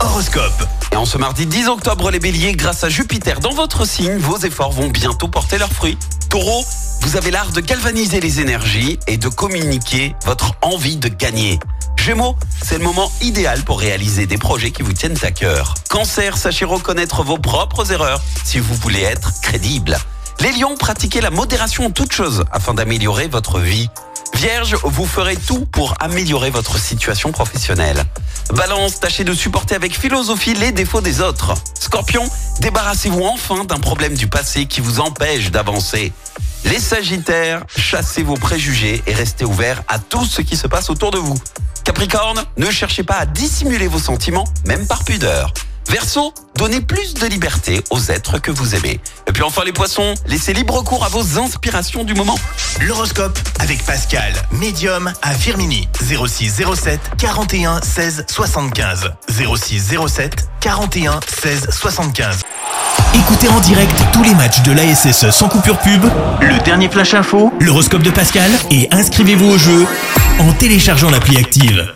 Horoscope. Et en ce mardi 10 octobre, les béliers, grâce à Jupiter dans votre signe, vos efforts vont bientôt porter leurs fruits. Taureau, vous avez l'art de galvaniser les énergies et de communiquer votre envie de gagner. Gémeaux, c'est le moment idéal pour réaliser des projets qui vous tiennent à cœur. Cancer, sachez reconnaître vos propres erreurs si vous voulez être crédible. Les lions, pratiquez la modération en toutes choses afin d'améliorer votre vie. Vierge, vous ferez tout pour améliorer votre situation professionnelle. Balance, tâchez de supporter avec philosophie les défauts des autres. Scorpion, débarrassez-vous enfin d'un problème du passé qui vous empêche d'avancer. Les Sagittaires, chassez vos préjugés et restez ouverts à tout ce qui se passe autour de vous. Capricorne, ne cherchez pas à dissimuler vos sentiments, même par pudeur. Verseau, donnez plus de liberté aux êtres que vous aimez. Et puis enfin les poissons, laissez libre cours à vos inspirations du moment. L'horoscope avec Pascal, médium à Firmini. 06 07 41 16 75. 06 07 41 16 75. Écoutez en direct tous les matchs de l'ASSE sans coupure pub, le dernier flash info, l'horoscope de Pascal et inscrivez-vous au jeu en téléchargeant l'appli active.